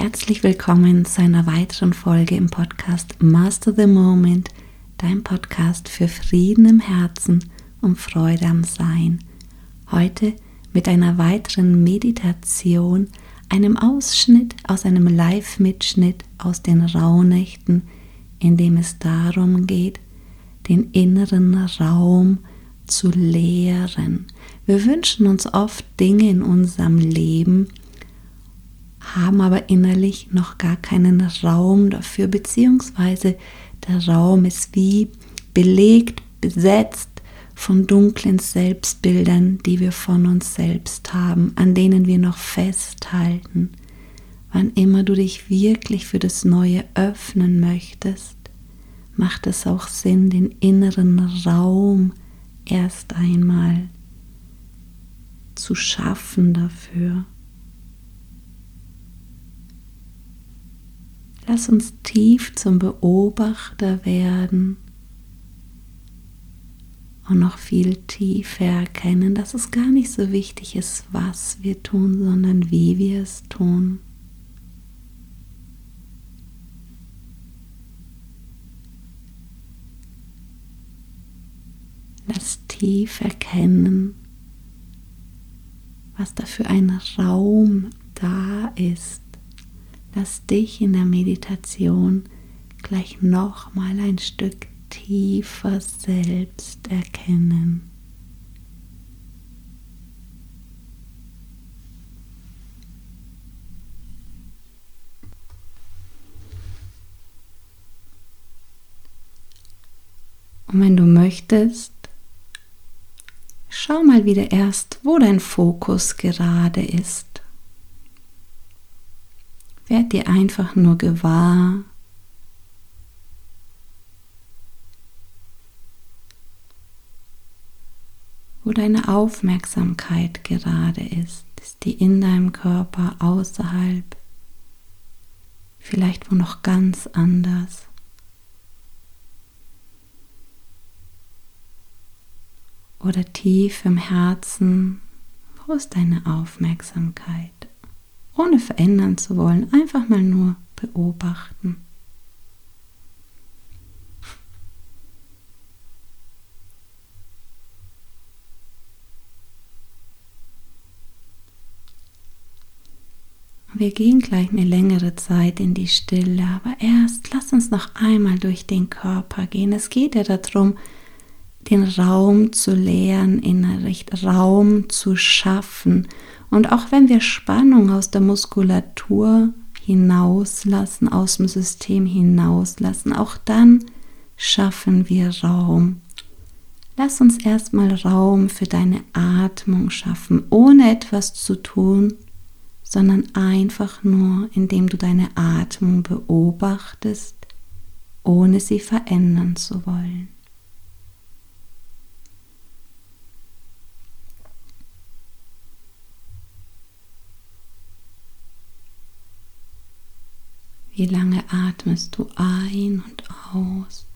Herzlich willkommen zu einer weiteren Folge im Podcast Master the Moment, dein Podcast für Frieden im Herzen und Freude am Sein. Heute mit einer weiteren Meditation, einem Ausschnitt aus einem Live-Mitschnitt aus den Rauhnächten, in dem es darum geht, den inneren Raum zu leeren. Wir wünschen uns oft Dinge in unserem Leben, haben aber innerlich noch gar keinen Raum dafür, beziehungsweise der Raum ist wie belegt, besetzt von dunklen Selbstbildern, die wir von uns selbst haben, an denen wir noch festhalten. Wann immer du dich wirklich für das Neue öffnen möchtest, macht es auch Sinn, den inneren Raum erst einmal zu schaffen dafür. Lass uns tief zum Beobachter werden und noch viel tiefer erkennen, dass es gar nicht so wichtig ist, was wir tun, sondern wie wir es tun. Lass tief erkennen, was da für ein Raum da ist lass dich in der Meditation gleich noch mal ein Stück tiefer selbst erkennen. Und wenn du möchtest, schau mal wieder erst, wo dein Fokus gerade ist. Werd dir einfach nur gewahr, wo deine Aufmerksamkeit gerade ist. Ist die in deinem Körper, außerhalb, vielleicht wo noch ganz anders? Oder tief im Herzen, wo ist deine Aufmerksamkeit? Ohne verändern zu wollen, einfach mal nur beobachten. Wir gehen gleich eine längere Zeit in die Stille, aber erst lass uns noch einmal durch den Körper gehen. Es geht ja darum, den Raum zu leeren, innerlich Raum zu schaffen und auch wenn wir Spannung aus der Muskulatur hinauslassen, aus dem System hinauslassen, auch dann schaffen wir Raum. Lass uns erstmal Raum für deine Atmung schaffen, ohne etwas zu tun, sondern einfach nur, indem du deine Atmung beobachtest, ohne sie verändern zu wollen. Wie lange atmest du ein und aus?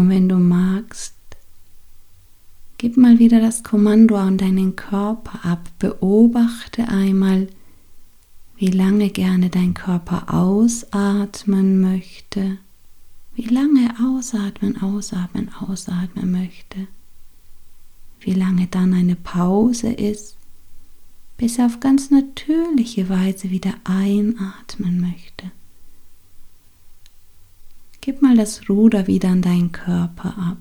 Und wenn du magst, gib mal wieder das Kommando an deinen Körper ab. Beobachte einmal, wie lange gerne dein Körper ausatmen möchte, wie lange ausatmen, ausatmen, ausatmen möchte, wie lange dann eine Pause ist, bis er auf ganz natürliche Weise wieder einatmen möchte. Gib mal das Ruder wieder an deinen Körper ab.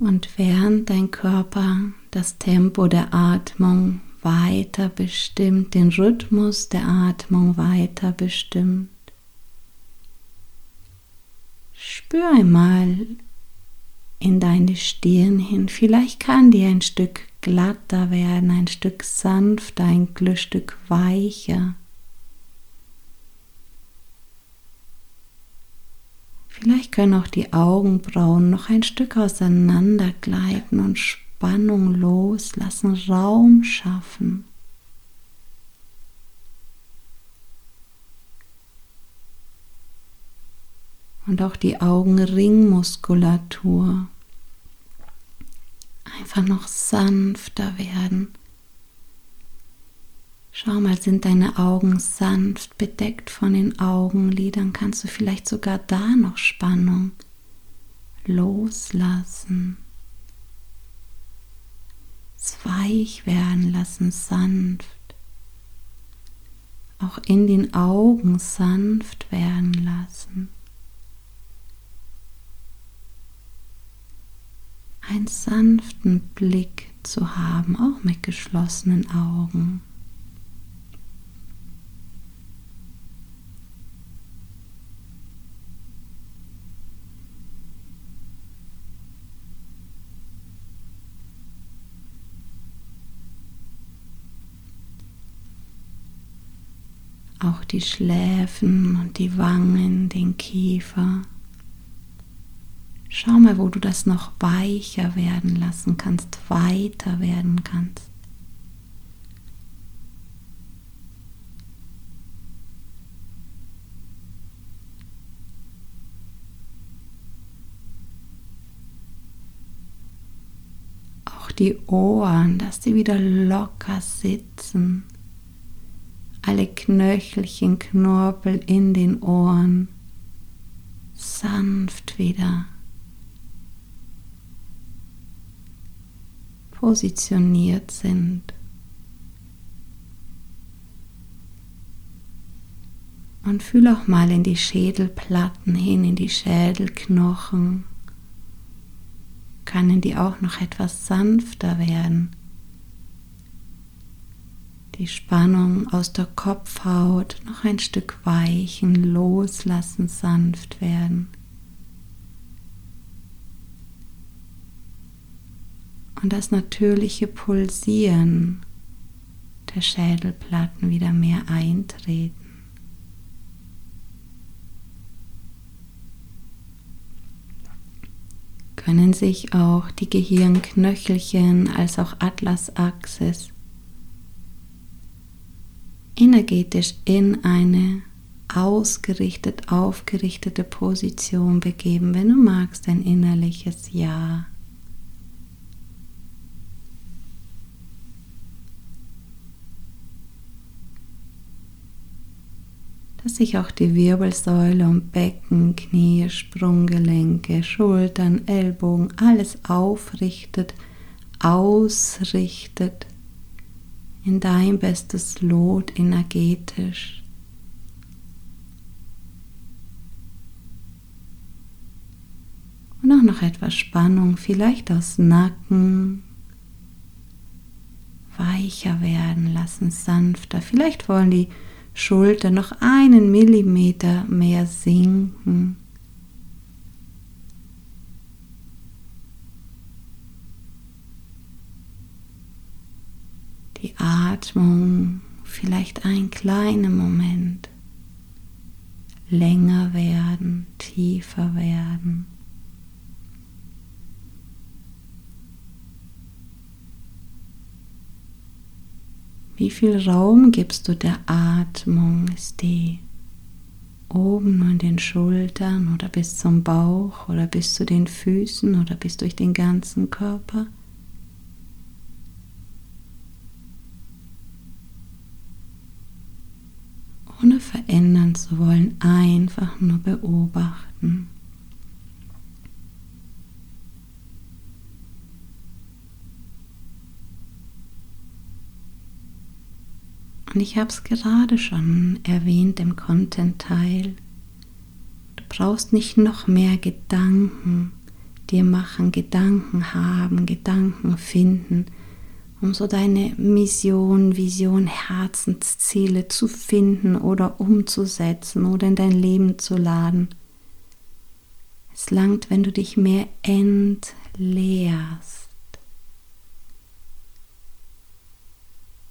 Und während dein Körper das Tempo der Atmung weiter bestimmt, den Rhythmus der Atmung weiter bestimmt, spür einmal in deine Stirn hin. Vielleicht kann die ein Stück glatter werden, ein Stück sanfter, ein Stück weicher. Vielleicht können auch die Augenbrauen noch ein Stück auseinander gleiten und Spannung loslassen, Raum schaffen. Und auch die Augenringmuskulatur einfach noch sanfter werden. Schau mal, sind deine Augen sanft bedeckt von den Augenlidern? Kannst du vielleicht sogar da noch Spannung loslassen? Es weich werden lassen, sanft. Auch in den Augen sanft werden lassen. Einen sanften Blick zu haben, auch mit geschlossenen Augen. Auch die Schläfen und die Wangen, den Kiefer. Schau mal, wo du das noch weicher werden lassen kannst, weiter werden kannst. Auch die Ohren, dass sie wieder locker sitzen alle Knöchelchen, Knorpel in den Ohren sanft wieder positioniert sind. Und fühl auch mal in die Schädelplatten hin, in die Schädelknochen. Können die auch noch etwas sanfter werden? Die Spannung aus der Kopfhaut noch ein Stück weichen, loslassen, sanft werden. Und das natürliche Pulsieren der Schädelplatten wieder mehr eintreten. Können sich auch die Gehirnknöchelchen als auch Atlasachsis energetisch in eine ausgerichtet, aufgerichtete Position begeben, wenn du magst, ein innerliches Ja. dass sich auch die Wirbelsäule und Becken, Knie, Sprunggelenke, Schultern, Ellbogen, alles aufrichtet, ausrichtet in dein bestes Lot energetisch. Und auch noch etwas Spannung, vielleicht aus Nacken, weicher werden lassen, sanfter. Vielleicht wollen die Schultern noch einen Millimeter mehr sinken. Die Atmung vielleicht ein kleiner Moment länger werden, tiefer werden. Wie viel Raum gibst du der Atmung? Ist die oben in den Schultern oder bis zum Bauch oder bis zu den Füßen oder bis durch den ganzen Körper? ohne verändern zu wollen, einfach nur beobachten. Und ich habe es gerade schon erwähnt im Content-Teil. Du brauchst nicht noch mehr Gedanken, dir machen, Gedanken haben, Gedanken finden, um so deine Mission, Vision, Herzensziele zu finden oder umzusetzen oder in dein Leben zu laden. Es langt, wenn du dich mehr entleerst.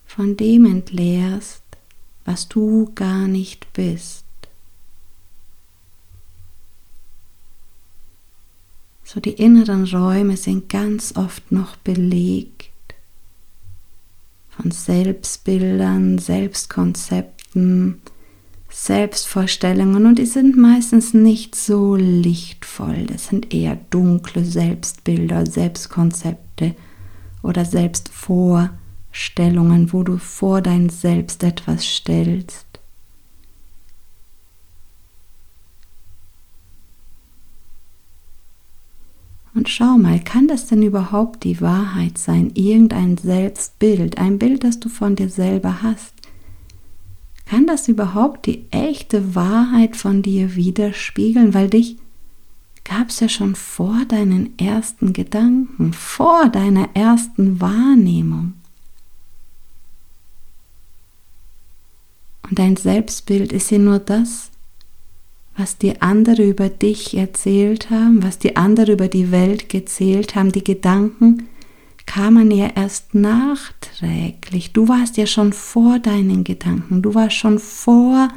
Von dem entleerst, was du gar nicht bist. So die inneren Räume sind ganz oft noch belegt von Selbstbildern, Selbstkonzepten, Selbstvorstellungen und die sind meistens nicht so lichtvoll. Das sind eher dunkle Selbstbilder, Selbstkonzepte oder Selbstvorstellungen, wo du vor dein Selbst etwas stellst. Und schau mal, kann das denn überhaupt die Wahrheit sein? Irgendein Selbstbild, ein Bild, das du von dir selber hast. Kann das überhaupt die echte Wahrheit von dir widerspiegeln? Weil dich gab es ja schon vor deinen ersten Gedanken, vor deiner ersten Wahrnehmung. Und dein Selbstbild ist ja nur das, was die andere über dich erzählt haben, was die andere über die Welt gezählt haben, die Gedanken kamen ja erst nachträglich. Du warst ja schon vor deinen Gedanken, du warst schon vor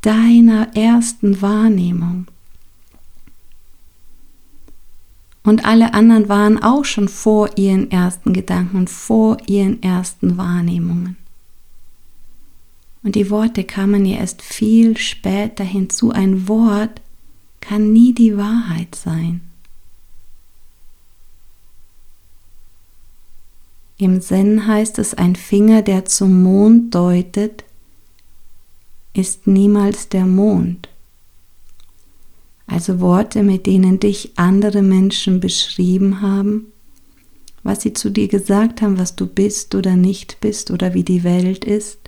deiner ersten Wahrnehmung. Und alle anderen waren auch schon vor ihren ersten Gedanken vor ihren ersten Wahrnehmungen. Und die Worte kamen ja erst viel später hinzu. Ein Wort kann nie die Wahrheit sein. Im Zen heißt es, ein Finger, der zum Mond deutet, ist niemals der Mond. Also Worte, mit denen dich andere Menschen beschrieben haben, was sie zu dir gesagt haben, was du bist oder nicht bist oder wie die Welt ist,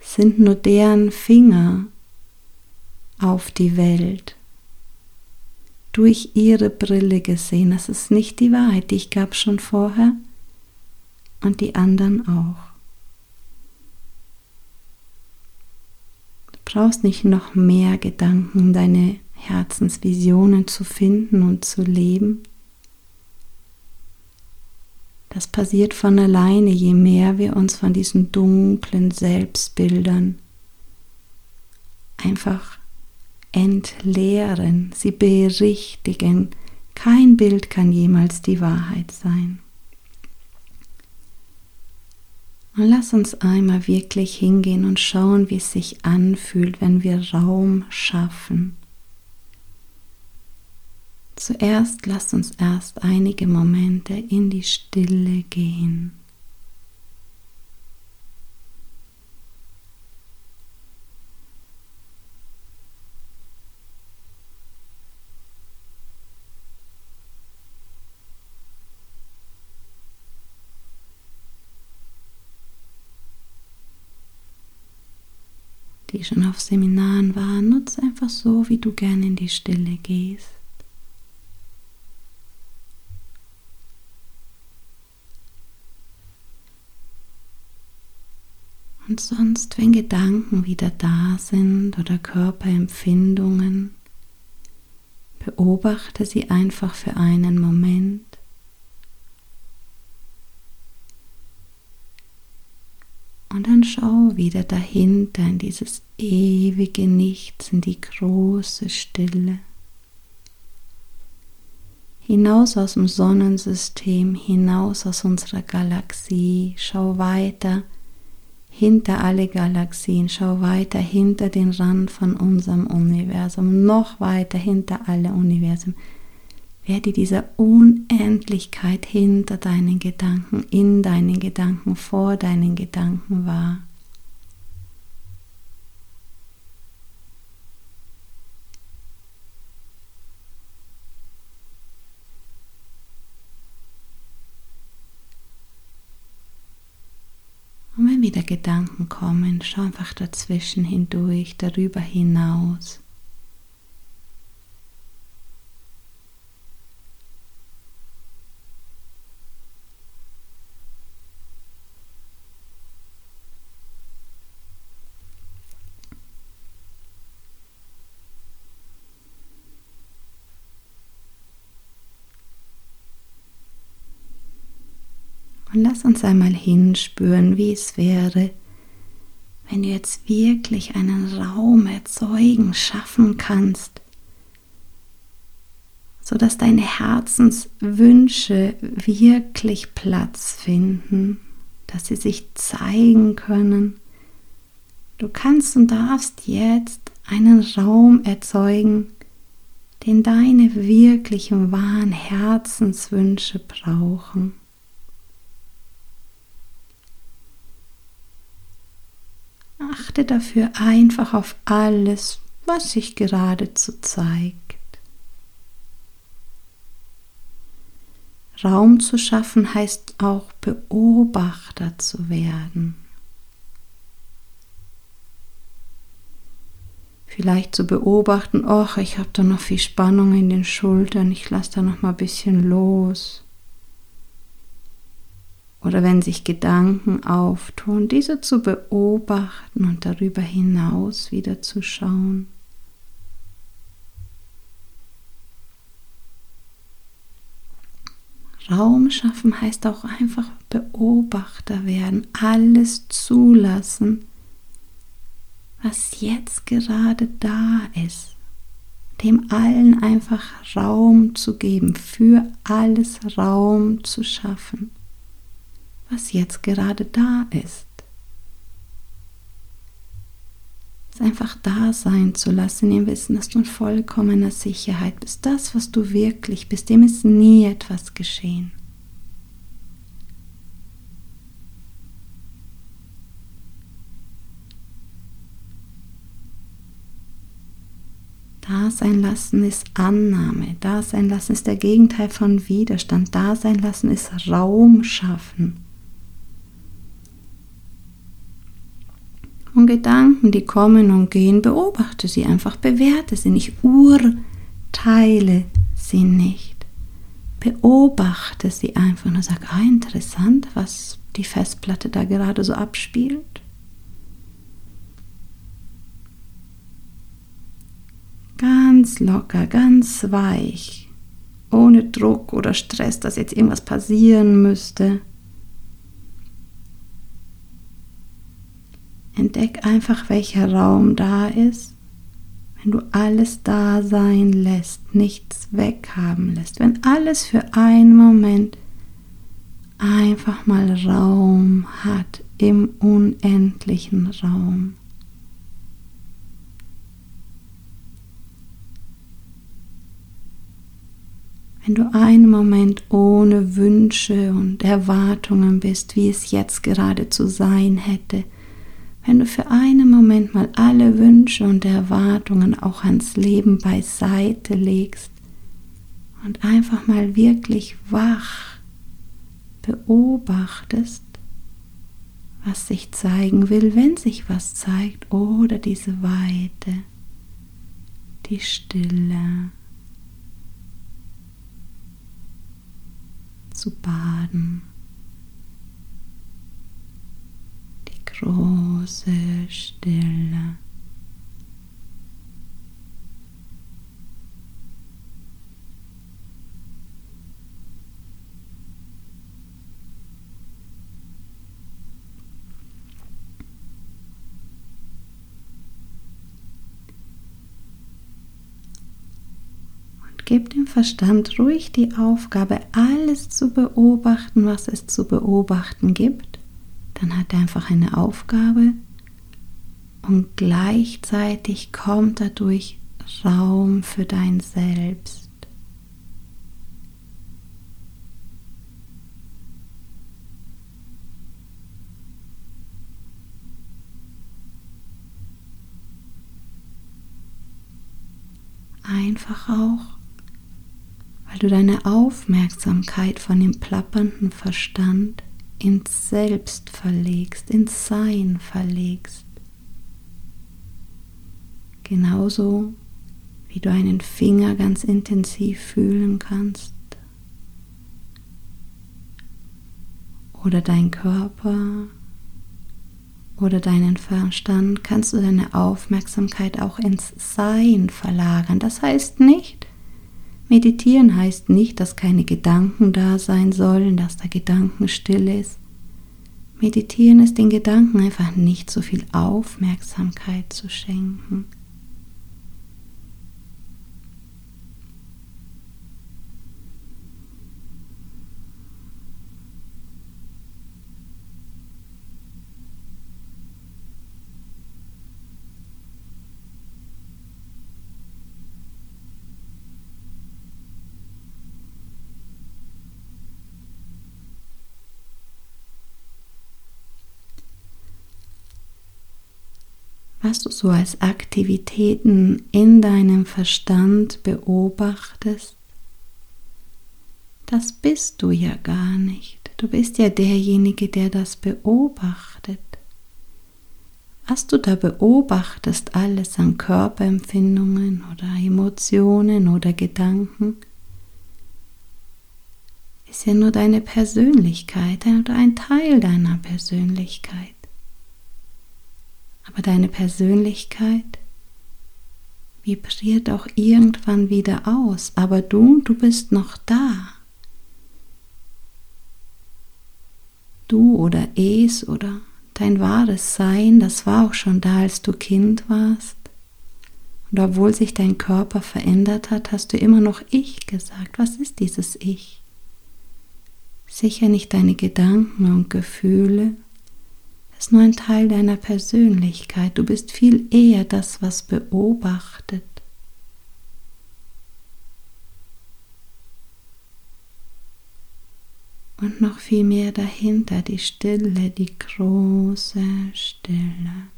sind nur deren Finger auf die Welt. Durch ihre Brille gesehen. Das ist nicht die Wahrheit, die ich gab schon vorher und die anderen auch. Du brauchst nicht noch mehr Gedanken, deine Herzensvisionen zu finden und zu leben. Das passiert von alleine, je mehr wir uns von diesen dunklen Selbstbildern einfach entleeren, sie berichtigen. Kein Bild kann jemals die Wahrheit sein. Und lass uns einmal wirklich hingehen und schauen, wie es sich anfühlt, wenn wir Raum schaffen Zuerst lasst uns erst einige Momente in die Stille gehen. die schon auf Seminaren waren, nutze einfach so, wie du gerne in die Stille gehst. Und sonst, wenn Gedanken wieder da sind oder Körperempfindungen, beobachte sie einfach für einen Moment. Und dann schau wieder dahinter in dieses ewige Nichts, in die große Stille. Hinaus aus dem Sonnensystem, hinaus aus unserer Galaxie, schau weiter hinter alle Galaxien, schau weiter hinter den Rand von unserem Universum, noch weiter hinter alle Universen. Werde dieser Unendlichkeit hinter deinen Gedanken, in deinen Gedanken, vor deinen Gedanken wahr. wenn wieder Gedanken kommen, schau einfach dazwischen hindurch, darüber hinaus. Und lass uns einmal hinspüren, wie es wäre, wenn du jetzt wirklich einen Raum erzeugen, schaffen kannst, sodass deine Herzenswünsche wirklich Platz finden, dass sie sich zeigen können. Du kannst und darfst jetzt einen Raum erzeugen, den deine wirklichen wahren Herzenswünsche brauchen. Achte dafür einfach auf alles, was sich geradezu zeigt. Raum zu schaffen heißt auch Beobachter zu werden. Vielleicht zu beobachten, ach, ich habe da noch viel Spannung in den Schultern, ich lasse da noch mal ein bisschen los oder wenn sich Gedanken auftun, diese zu beobachten und darüber hinaus wieder zu schauen. Raum schaffen heißt auch einfach Beobachter werden, alles zulassen, was jetzt gerade da ist. Dem allen einfach Raum zu geben, für alles Raum zu schaffen was jetzt gerade da ist. Es einfach da sein zu lassen, im Wissen, dass du in vollkommener Sicherheit bist. Das, was du wirklich bist, dem ist nie etwas geschehen. Da sein lassen ist Annahme, da sein lassen ist der Gegenteil von Widerstand, da sein lassen ist Raum schaffen. Und Gedanken, die kommen und gehen, beobachte sie einfach, bewerte sie nicht, urteile sie nicht. Beobachte sie einfach und sag, ah, interessant, was die Festplatte da gerade so abspielt. Ganz locker, ganz weich, ohne Druck oder Stress, dass jetzt irgendwas passieren müsste. Entdeck einfach, welcher Raum da ist, wenn du alles da sein lässt, nichts weghaben lässt, wenn alles für einen Moment einfach mal Raum hat im unendlichen Raum. Wenn du einen Moment ohne Wünsche und Erwartungen bist, wie es jetzt gerade zu sein hätte, wenn du für einen Moment mal alle Wünsche und Erwartungen auch ans Leben beiseite legst und einfach mal wirklich wach beobachtest, was sich zeigen will, wenn sich was zeigt, oder diese Weite, die Stille zu baden. Große Stille. Gib dem Verstand ruhig die Aufgabe, alles zu beobachten, was es zu beobachten gibt dann hat er einfach eine Aufgabe und gleichzeitig kommt dadurch Raum für dein Selbst. Einfach auch, weil du deine Aufmerksamkeit von dem plappernden Verstand ins Selbst verlegst, ins Sein verlegst. Genauso wie du einen Finger ganz intensiv fühlen kannst oder dein Körper oder deinen Verstand kannst du deine Aufmerksamkeit auch ins Sein verlagern. Das heißt nicht, Meditieren heißt nicht, dass keine Gedanken da sein sollen, dass da Gedankenstille ist. Meditieren ist den Gedanken einfach nicht so viel Aufmerksamkeit zu schenken. Was du so als Aktivitäten in deinem Verstand beobachtest, das bist du ja gar nicht. Du bist ja derjenige, der das beobachtet. Was du da beobachtest, alles an Körperempfindungen oder Emotionen oder Gedanken, ist ja nur deine Persönlichkeit oder ein Teil deiner Persönlichkeit. Aber deine Persönlichkeit vibriert auch irgendwann wieder aus. Aber du, du bist noch da. Du oder es oder dein wahres Sein, das war auch schon da, als du Kind warst. Und obwohl sich dein Körper verändert hat, hast du immer noch Ich gesagt. Was ist dieses Ich? Sicher nicht deine Gedanken und Gefühle, ist nur ein Teil deiner Persönlichkeit. Du bist viel eher das, was beobachtet. Und noch viel mehr dahinter die Stille, die große Stille.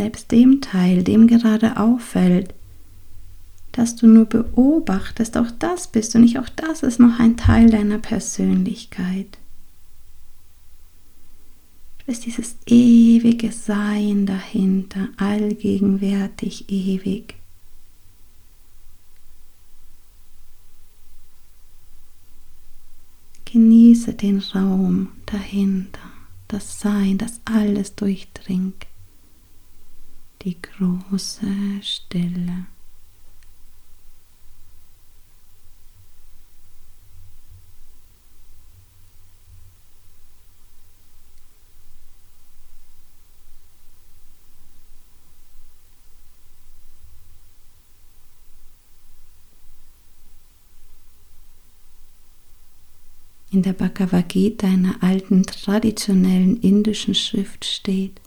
Selbst dem Teil, dem gerade auffällt, dass du nur beobachtest, auch das bist du nicht, auch das ist noch ein Teil deiner Persönlichkeit. Du bist dieses ewige Sein dahinter, allgegenwärtig, ewig. Genieße den Raum dahinter, das Sein, das alles durchdringt die große Stille. In der Bhagavad Gita, einer alten traditionellen indischen Schrift, steht,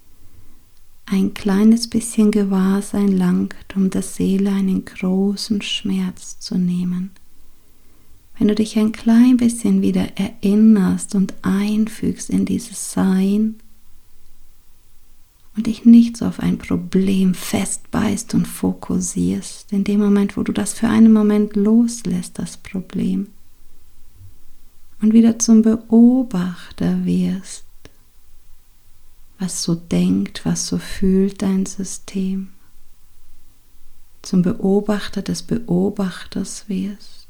ein kleines bisschen Gewahrsein langt, um der Seele einen großen Schmerz zu nehmen. Wenn du dich ein klein bisschen wieder erinnerst und einfügst in dieses Sein und dich nicht so auf ein Problem festbeißt und fokussierst, in dem Moment, wo du das für einen Moment loslässt, das Problem, und wieder zum Beobachter wirst, was so denkt, was so fühlt dein System. Zum Beobachter des Beobachters wirst.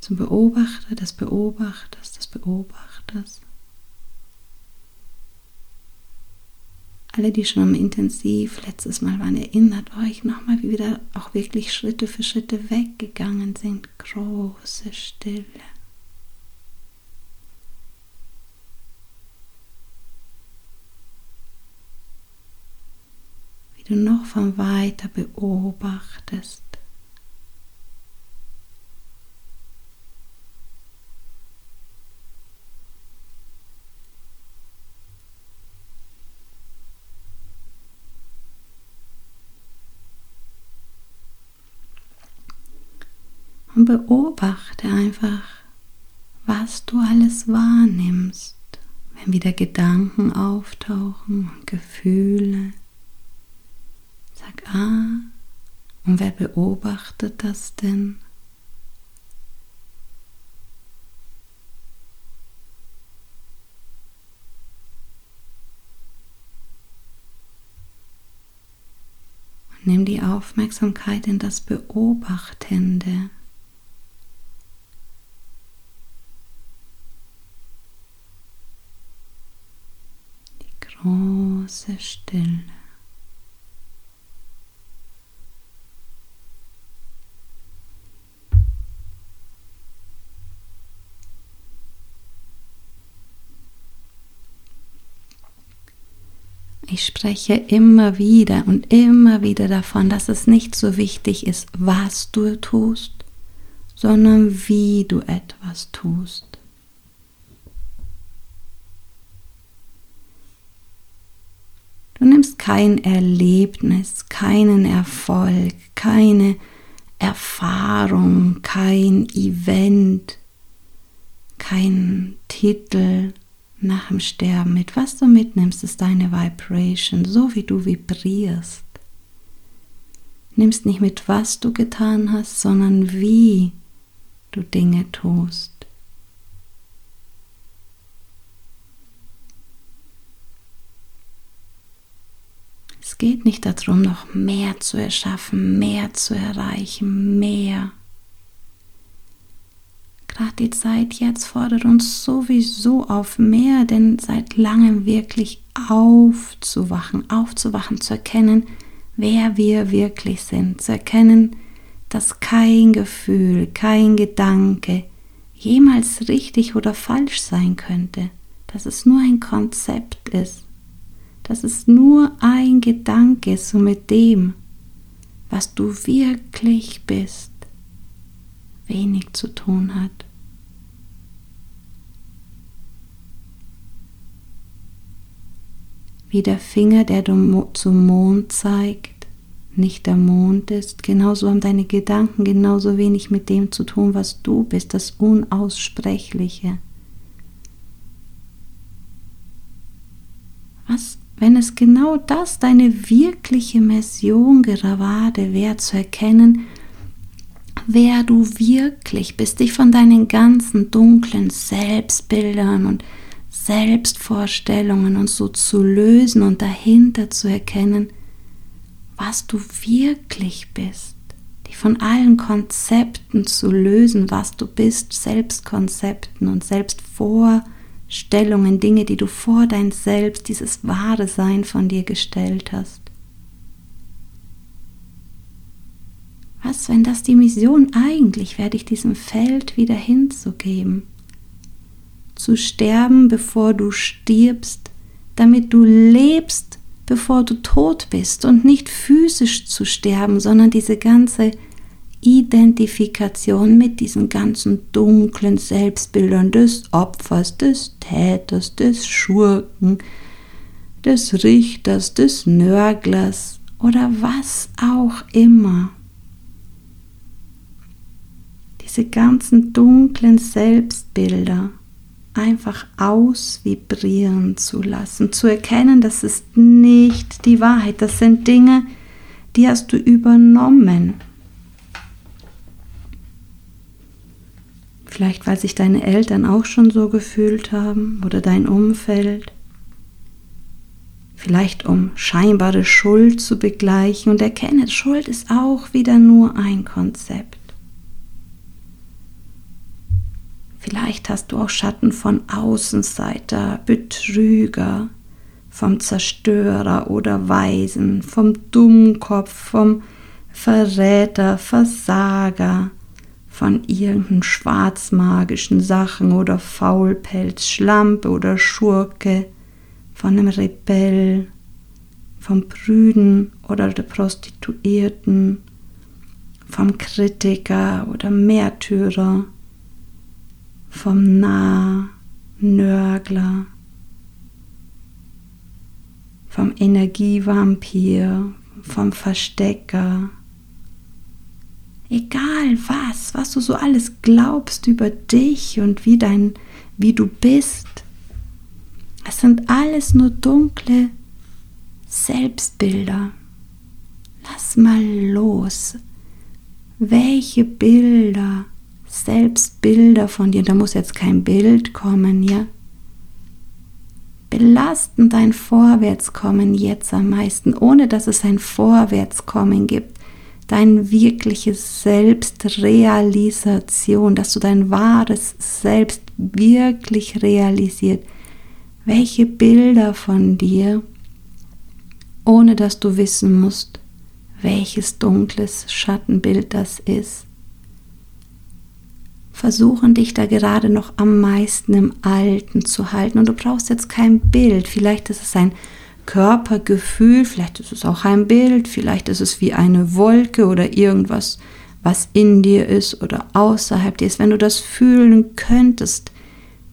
Zum Beobachter des Beobachters des Beobachters. Alle, die schon am Intensiv letztes Mal waren, erinnert euch nochmal, wie wir da auch wirklich Schritte für Schritte weggegangen sind. Große Stille. Du noch von weiter beobachtest. Und beobachte einfach, was du alles wahrnimmst, wenn wieder Gedanken auftauchen und Gefühle. Sag ah, und wer beobachtet das denn? Nimm die Aufmerksamkeit in das Beobachtende. Die große Stille. Ich spreche immer wieder und immer wieder davon, dass es nicht so wichtig ist, was du tust, sondern wie du etwas tust. Du nimmst kein Erlebnis, keinen Erfolg, keine Erfahrung, kein Event, kein Titel, nach dem Sterben mit. Was du mitnimmst, ist deine Vibration, so wie du vibrierst. Nimmst nicht mit, was du getan hast, sondern wie du Dinge tust. Es geht nicht darum, noch mehr zu erschaffen, mehr zu erreichen, mehr Gerade die Zeit jetzt fordert uns sowieso auf mehr, denn seit langem wirklich aufzuwachen, aufzuwachen, zu erkennen, wer wir wirklich sind, zu erkennen, dass kein Gefühl, kein Gedanke jemals richtig oder falsch sein könnte, dass es nur ein Konzept ist, dass es nur ein Gedanke so mit dem, was du wirklich bist, wenig zu tun hat. Wie der Finger, der zum Mond zeigt, nicht der Mond ist. Genauso haben deine Gedanken genauso wenig mit dem zu tun, was du bist, das Unaussprechliche. Was, wenn es genau das deine wirkliche Mission gerade wäre, zu erkennen, wer du wirklich bist, dich von deinen ganzen dunklen Selbstbildern und Selbstvorstellungen und so zu lösen und dahinter zu erkennen, was du wirklich bist, die von allen Konzepten zu lösen, was du bist, Selbstkonzepten und Selbstvorstellungen, Dinge, die du vor dein Selbst, dieses wahre Sein von dir gestellt hast. Was, wenn das die Mission eigentlich wäre, dich diesem Feld wieder hinzugeben? Zu sterben, bevor du stirbst, damit du lebst, bevor du tot bist und nicht physisch zu sterben, sondern diese ganze Identifikation mit diesen ganzen dunklen Selbstbildern des Opfers, des Täters, des Schurken, des Richters, des Nörglers oder was auch immer. Diese ganzen dunklen Selbstbilder einfach ausvibrieren zu lassen, zu erkennen, das ist nicht die Wahrheit, das sind Dinge, die hast du übernommen. Vielleicht weil sich deine Eltern auch schon so gefühlt haben oder dein Umfeld. Vielleicht um scheinbare Schuld zu begleichen und erkenne, Schuld ist auch wieder nur ein Konzept. Vielleicht hast du auch Schatten von Außenseiter, Betrüger, vom Zerstörer oder Weisen, vom Dummkopf, vom Verräter, Versager, von irgendeinen schwarzmagischen Sachen oder Faulpelz, Schlampe oder Schurke, von einem Rebell, vom Brüden oder der Prostituierten, vom Kritiker oder Märtyrer vom Nah, Nörgler, vom Energievampir, vom Verstecker. Egal was, was du so alles glaubst über dich und wie dein, wie du bist. Es sind alles nur dunkle Selbstbilder. Lass mal los. Welche Bilder selbst Bilder von dir, da muss jetzt kein Bild kommen, ja? belasten dein Vorwärtskommen jetzt am meisten, ohne dass es ein Vorwärtskommen gibt. Dein wirkliches Selbstrealisation, dass du dein wahres Selbst wirklich realisiert. Welche Bilder von dir, ohne dass du wissen musst, welches dunkles Schattenbild das ist, versuchen dich da gerade noch am meisten im Alten zu halten. Und du brauchst jetzt kein Bild. Vielleicht ist es ein Körpergefühl, vielleicht ist es auch ein Bild, vielleicht ist es wie eine Wolke oder irgendwas, was in dir ist oder außerhalb dir ist. Wenn du das fühlen könntest,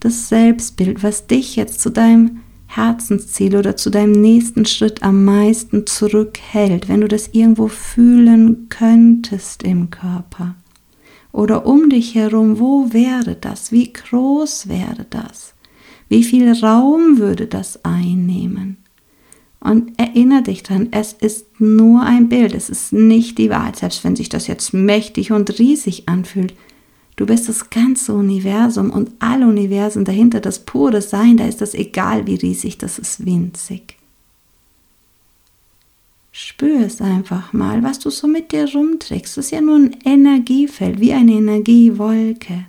das Selbstbild, was dich jetzt zu deinem Herzensziel oder zu deinem nächsten Schritt am meisten zurückhält, wenn du das irgendwo fühlen könntest im Körper oder um dich herum, wo wäre das? Wie groß wäre das? Wie viel Raum würde das einnehmen? Und erinnere dich dran, es ist nur ein Bild, es ist nicht die Wahrheit, selbst wenn sich das jetzt mächtig und riesig anfühlt. Du bist das ganze Universum und alle Universen dahinter, das pure Sein, da ist das egal, wie riesig, das ist winzig. Spür es einfach mal, was du so mit dir rumträgst. Das ist ja nur ein Energiefeld, wie eine Energiewolke.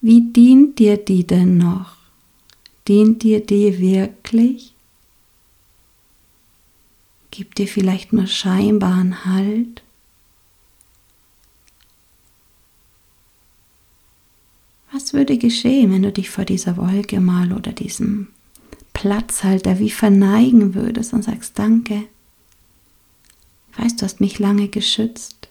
Wie dient dir die denn noch? Dient dir die wirklich? Gibt dir vielleicht nur scheinbaren Halt? Was würde geschehen, wenn du dich vor dieser Wolke mal oder diesem Platzhalter wie verneigen würdest und sagst Danke. Ich weiß, du hast mich lange geschützt.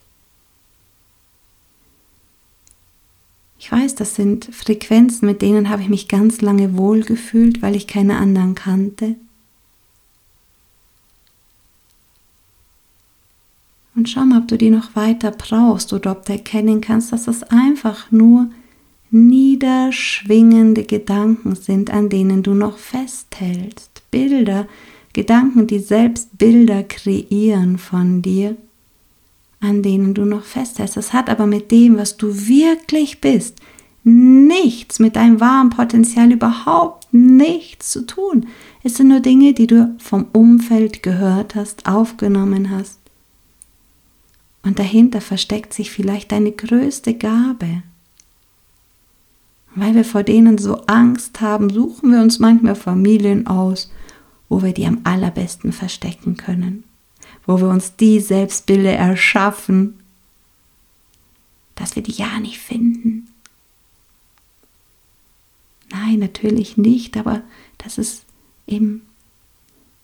Ich weiß, das sind Frequenzen, mit denen habe ich mich ganz lange wohlgefühlt, weil ich keine anderen kannte. Und schau mal, ob du die noch weiter brauchst oder ob du erkennen kannst, dass das einfach nur niederschwingende Gedanken sind, an denen du noch festhältst. Bilder, Gedanken, die selbst Bilder kreieren von dir, an denen du noch festhältst. Das hat aber mit dem, was du wirklich bist, nichts, mit deinem wahren Potenzial überhaupt nichts zu tun. Es sind nur Dinge, die du vom Umfeld gehört hast, aufgenommen hast. Und dahinter versteckt sich vielleicht deine größte Gabe, weil wir vor denen so Angst haben, suchen wir uns manchmal Familien aus, wo wir die am allerbesten verstecken können, wo wir uns die Selbstbilder erschaffen, dass wir die ja nicht finden. Nein, natürlich nicht, aber das ist eben,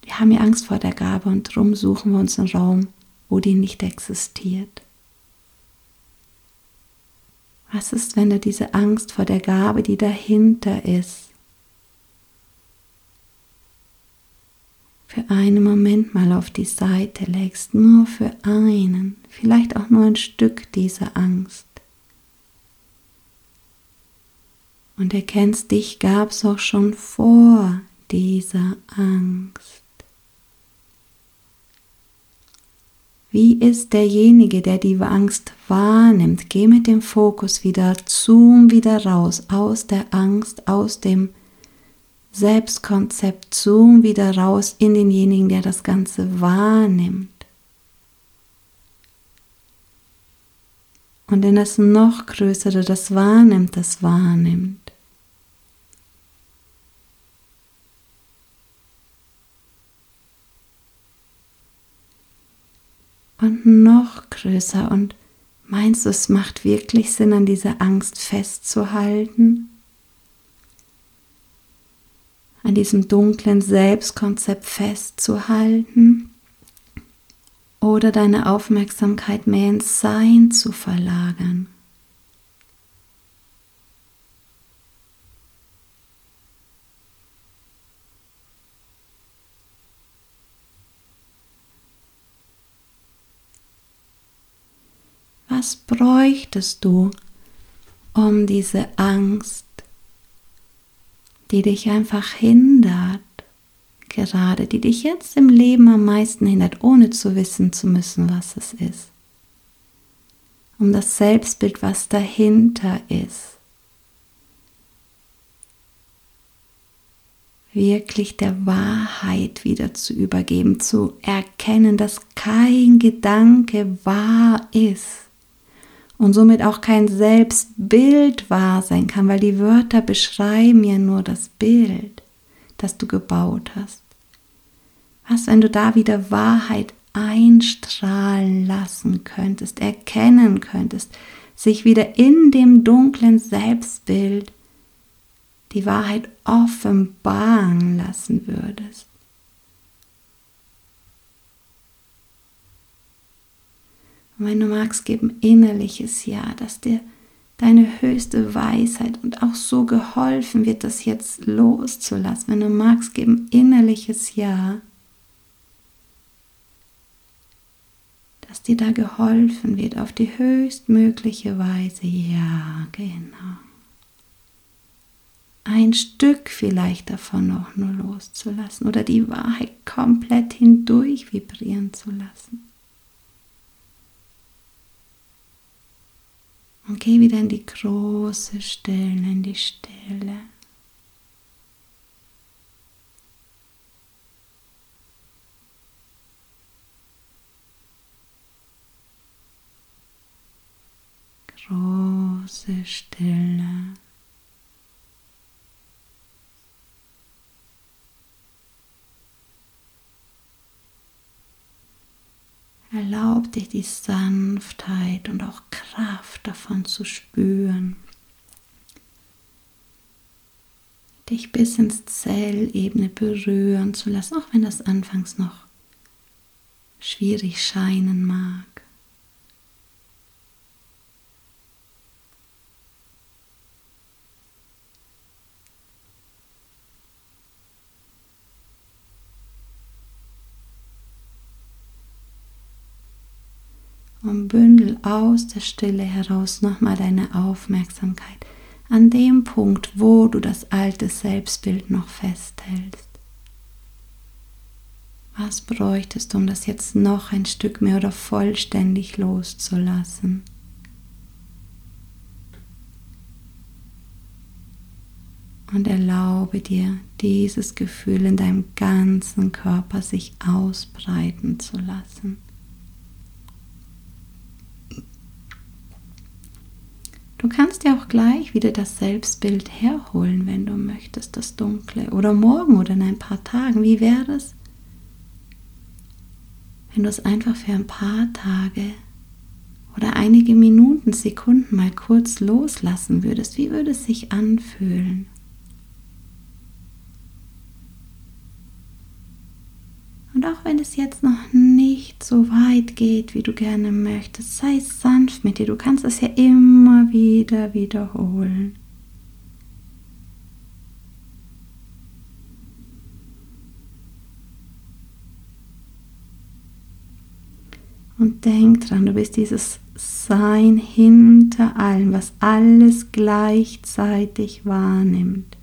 wir haben ja Angst vor der Gabe und darum suchen wir uns einen Raum, wo die nicht existiert. Was ist, wenn du diese Angst vor der Gabe, die dahinter ist, für einen Moment mal auf die Seite legst, nur für einen, vielleicht auch nur ein Stück dieser Angst. Und erkennst, dich gab es auch schon vor dieser Angst. Wie ist derjenige, der die Angst wahrnimmt? Geh mit dem Fokus wieder, zoom wieder raus aus der Angst, aus dem Selbstkonzept, zoom wieder raus in denjenigen, der das Ganze wahrnimmt. Und in das noch größere, das wahrnimmt, das wahrnimmt. und noch größer. Und meinst du, es macht wirklich Sinn, an dieser Angst festzuhalten? An diesem dunklen Selbstkonzept festzuhalten? Oder deine Aufmerksamkeit mehr ins Sein zu verlagern? Was bräuchtest du, um diese Angst, die dich einfach hindert, gerade die dich jetzt im Leben am meisten hindert, ohne zu wissen zu müssen, was es ist, um das Selbstbild, was dahinter ist, wirklich der Wahrheit wieder zu übergeben, zu erkennen, dass kein Gedanke wahr ist und somit auch kein Selbstbild wahr sein kann, weil die Wörter beschreiben ja nur das Bild, das du gebaut hast. Was, wenn du da wieder Wahrheit einstrahlen lassen könntest, erkennen könntest, sich wieder in dem dunklen Selbstbild die Wahrheit offenbaren lassen würdest. Und wenn du magst, gib ein innerliches Ja, dass dir deine höchste Weisheit und auch so geholfen wird, das jetzt loszulassen. Wenn du magst, gib ein innerliches Ja, dass dir da geholfen wird auf die höchstmögliche Weise. Ja, genau ein Stück vielleicht davon noch nur loszulassen oder die Wahrheit komplett hindurch vibrieren zu lassen. Und geh wieder in die große Stille, in die Stille. Große Stille. Erlaub dir die Sanftheit und auch Kraft davon zu spüren. Dich bis ins Zellebene berühren zu lassen, auch wenn das anfangs noch schwierig scheinen mag. Und bündel aus der Stille heraus nochmal deine Aufmerksamkeit an dem Punkt, wo du das alte Selbstbild noch festhältst. Was bräuchtest du, um das jetzt noch ein Stück mehr oder vollständig loszulassen? Und erlaube dir, dieses Gefühl in deinem ganzen Körper sich ausbreiten zu lassen. Du kannst dir auch gleich wieder das Selbstbild herholen, wenn du möchtest, das Dunkle. Oder morgen oder in ein paar Tagen. Wie wäre es, wenn du es einfach für ein paar Tage oder einige Minuten, Sekunden mal kurz loslassen würdest? Wie würde es sich anfühlen? Und auch wenn es jetzt noch nicht so weit geht, wie du gerne möchtest, sei sanft mit dir. Du kannst es ja immer wieder wiederholen. Und denk dran, du bist dieses Sein hinter allem, was alles gleichzeitig wahrnimmt.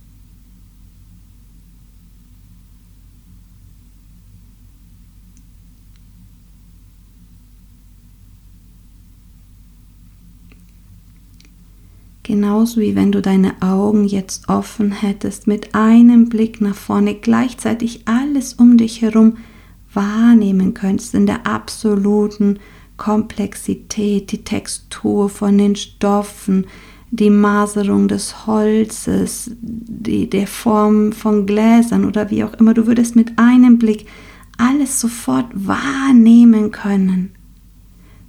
Genauso wie wenn du deine Augen jetzt offen hättest, mit einem Blick nach vorne gleichzeitig alles um dich herum wahrnehmen könntest in der absoluten Komplexität, die Textur von den Stoffen, die Maserung des Holzes, die, der Form von Gläsern oder wie auch immer. Du würdest mit einem Blick alles sofort wahrnehmen können.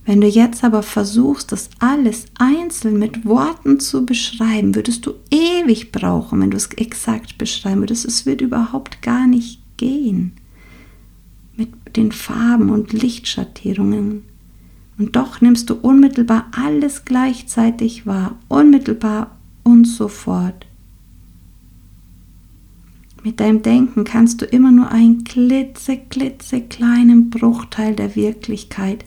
Wenn du jetzt aber versuchst, das alles einzeln mit Worten zu beschreiben, würdest du ewig brauchen, wenn du es exakt beschreiben würdest. Es wird überhaupt gar nicht gehen mit den Farben und Lichtschattierungen. Und doch nimmst du unmittelbar alles gleichzeitig wahr, unmittelbar und sofort. Mit deinem Denken kannst du immer nur einen klitze, klitze kleinen Bruchteil der Wirklichkeit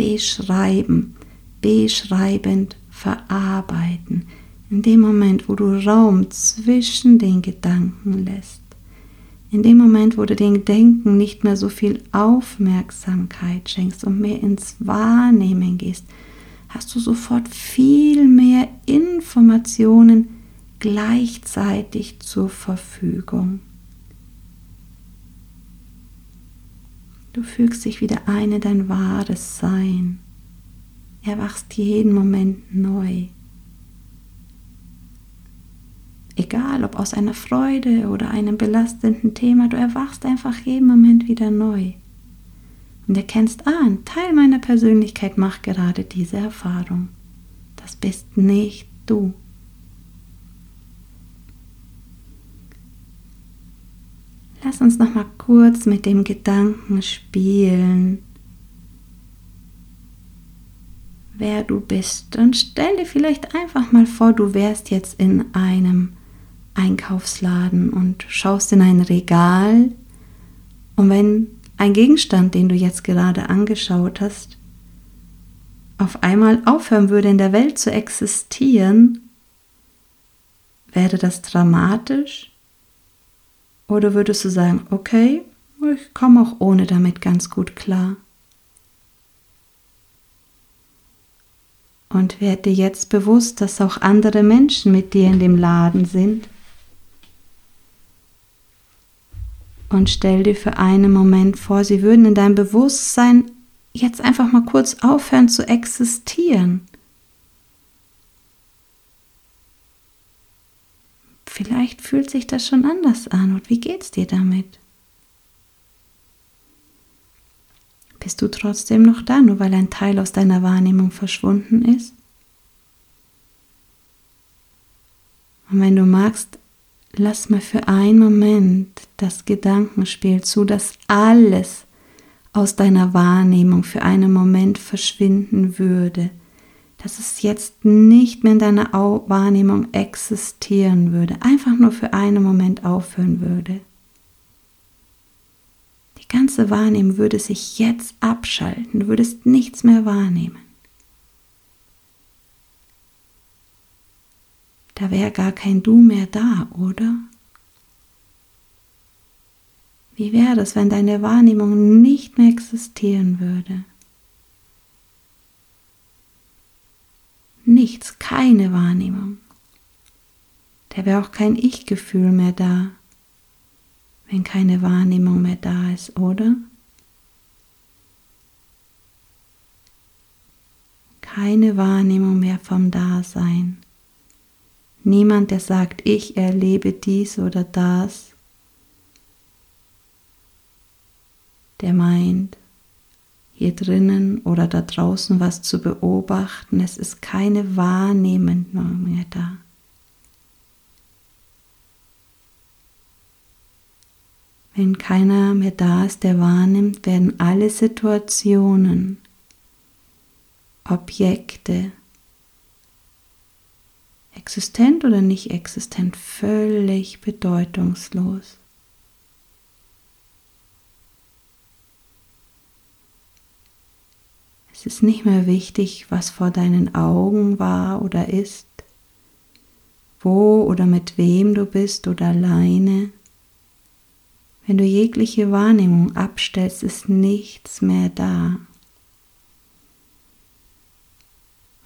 beschreiben, beschreibend verarbeiten, in dem Moment, wo du Raum zwischen den Gedanken lässt, in dem Moment, wo du dem Denken nicht mehr so viel Aufmerksamkeit schenkst und mehr ins Wahrnehmen gehst, hast du sofort viel mehr Informationen gleichzeitig zur Verfügung. Du fügst dich wieder ein in dein wahres Sein. Erwachst jeden Moment neu. Egal ob aus einer Freude oder einem belastenden Thema, du erwachst einfach jeden Moment wieder neu. Und erkennst, ah, ein Teil meiner Persönlichkeit macht gerade diese Erfahrung. Das bist nicht du. Uns noch mal kurz mit dem Gedanken spielen, wer du bist. Und stell dir vielleicht einfach mal vor, du wärst jetzt in einem Einkaufsladen und schaust in ein Regal. Und wenn ein Gegenstand, den du jetzt gerade angeschaut hast, auf einmal aufhören würde in der Welt zu existieren, wäre das dramatisch? Oder würdest du sagen, okay, ich komme auch ohne damit ganz gut klar? Und werde dir jetzt bewusst, dass auch andere Menschen mit dir in dem Laden sind. Und stell dir für einen Moment vor, sie würden in deinem Bewusstsein jetzt einfach mal kurz aufhören zu existieren. Vielleicht fühlt sich das schon anders an und wie geht's dir damit? Bist du trotzdem noch da, nur weil ein Teil aus deiner Wahrnehmung verschwunden ist? Und wenn du magst, lass mal für einen Moment das Gedankenspiel zu, dass alles aus deiner Wahrnehmung für einen Moment verschwinden würde, dass es jetzt nicht mehr in deiner Wahrnehmung existieren würde, einfach nur für einen Moment aufhören würde. Die ganze Wahrnehmung würde sich jetzt abschalten, du würdest nichts mehr wahrnehmen. Da wäre gar kein Du mehr da, oder? Wie wäre es, wenn deine Wahrnehmung nicht mehr existieren würde? Nichts, keine Wahrnehmung. Da wäre auch kein Ich-Gefühl mehr da, wenn keine Wahrnehmung mehr da ist, oder? Keine Wahrnehmung mehr vom Dasein. Niemand, der sagt, ich erlebe dies oder das, der meint, hier drinnen oder da draußen was zu beobachten. Es ist keine Wahrnehmung mehr da. Wenn keiner mehr da ist, der wahrnimmt, werden alle Situationen, Objekte, existent oder nicht existent, völlig bedeutungslos. Es ist nicht mehr wichtig, was vor deinen Augen war oder ist, wo oder mit wem du bist oder alleine. Wenn du jegliche Wahrnehmung abstellst, ist nichts mehr da.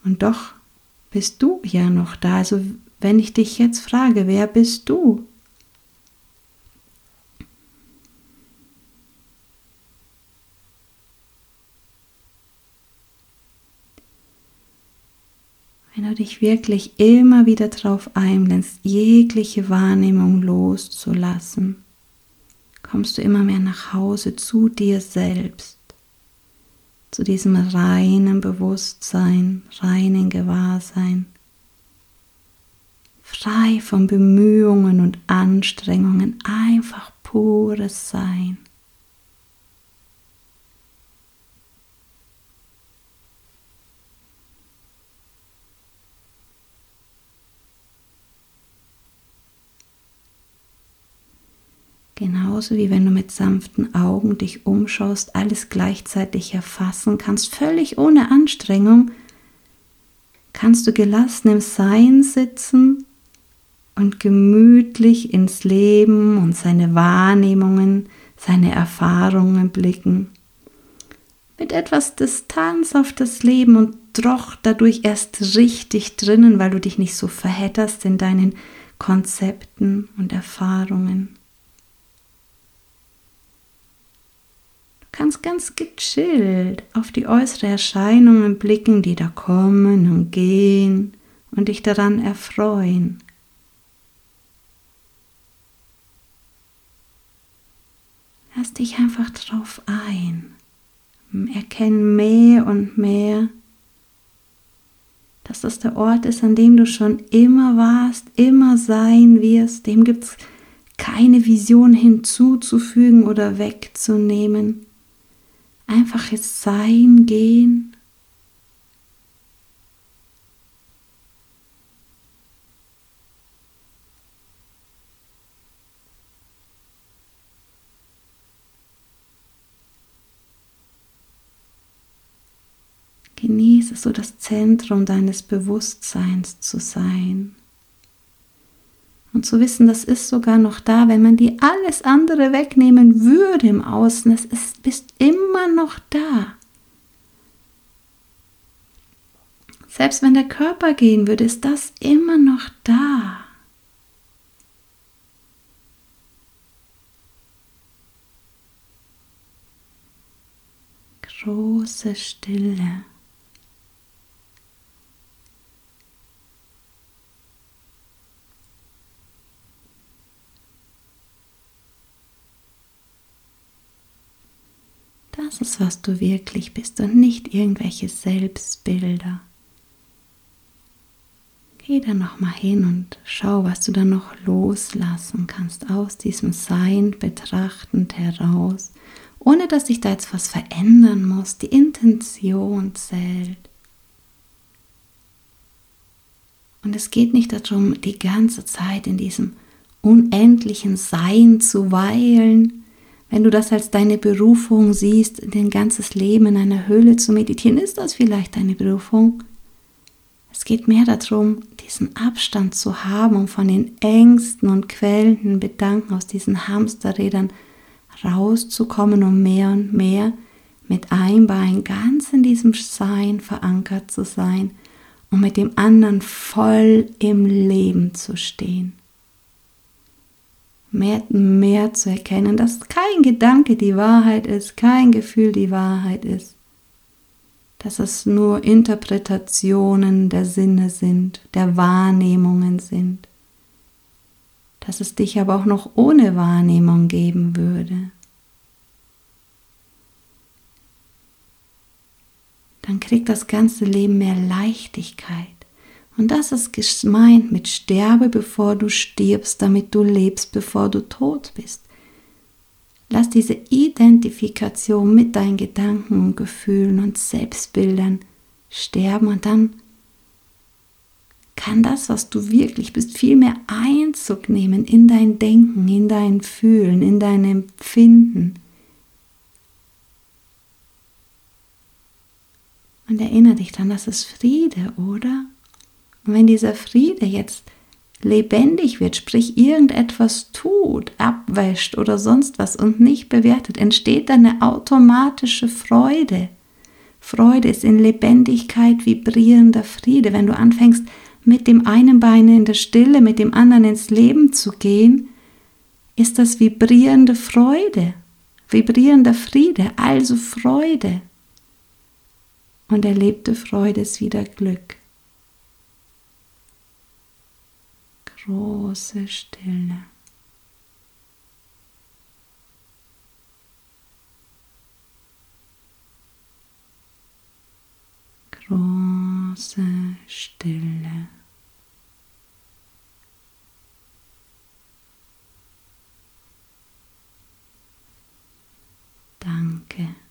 Und doch bist du ja noch da. Also wenn ich dich jetzt frage, wer bist du? Dich wirklich immer wieder darauf einlässt, jegliche Wahrnehmung loszulassen, kommst du immer mehr nach Hause zu dir selbst, zu diesem reinen Bewusstsein, reinen Gewahrsein, frei von Bemühungen und Anstrengungen, einfach pures Sein. Genauso wie wenn du mit sanften Augen dich umschaust, alles gleichzeitig erfassen kannst, völlig ohne Anstrengung, kannst du gelassen im Sein sitzen und gemütlich ins Leben und seine Wahrnehmungen, seine Erfahrungen blicken. Mit etwas Distanz auf das Leben und doch dadurch erst richtig drinnen, weil du dich nicht so verhedderst in deinen Konzepten und Erfahrungen. Kannst ganz gechillt auf die äußeren Erscheinungen blicken, die da kommen und gehen und dich daran erfreuen. Lass dich einfach drauf ein. Erkenn mehr und mehr, dass das der Ort ist, an dem du schon immer warst, immer sein wirst. Dem gibt es keine Vision hinzuzufügen oder wegzunehmen. Einfaches Sein, Gehen. Genieße so das Zentrum deines Bewusstseins zu sein. Und zu wissen, das ist sogar noch da, wenn man dir alles andere wegnehmen würde im Außen, es ist, bist immer noch da. Selbst wenn der Körper gehen würde, ist das immer noch da. Große Stille. Ist, was du wirklich bist und nicht irgendwelche Selbstbilder. Geh da noch mal hin und schau, was du da noch loslassen kannst aus diesem Sein betrachtend heraus, ohne dass sich da jetzt was verändern muss. Die Intention zählt. Und es geht nicht darum, die ganze Zeit in diesem unendlichen Sein zu weilen, wenn du das als deine Berufung siehst, dein ganzes Leben in einer Höhle zu meditieren, ist das vielleicht deine Berufung. Es geht mehr darum, diesen Abstand zu haben, um von den Ängsten und quälenden Gedanken aus diesen Hamsterrädern rauszukommen, um mehr und mehr mit einem Bein ganz in diesem Sein verankert zu sein und mit dem anderen voll im Leben zu stehen mehr, mehr zu erkennen, dass kein Gedanke die Wahrheit ist, kein Gefühl die Wahrheit ist, dass es nur Interpretationen der Sinne sind, der Wahrnehmungen sind, dass es dich aber auch noch ohne Wahrnehmung geben würde. Dann kriegt das ganze Leben mehr Leichtigkeit. Und das ist gemeint mit Sterbe, bevor du stirbst, damit du lebst, bevor du tot bist. Lass diese Identifikation mit deinen Gedanken und Gefühlen und Selbstbildern sterben und dann kann das, was du wirklich bist, viel mehr Einzug nehmen in dein Denken, in dein Fühlen, in dein Empfinden. Und erinnere dich dann, das ist Friede, oder? Und wenn dieser Friede jetzt lebendig wird, sprich irgendetwas tut, abwäscht oder sonst was und nicht bewertet, entsteht eine automatische Freude. Freude ist in Lebendigkeit vibrierender Friede. Wenn du anfängst, mit dem einen Bein in der Stille, mit dem anderen ins Leben zu gehen, ist das vibrierende Freude, vibrierender Friede, also Freude. Und erlebte Freude ist wieder Glück. große Stille. Große Stille. Danke.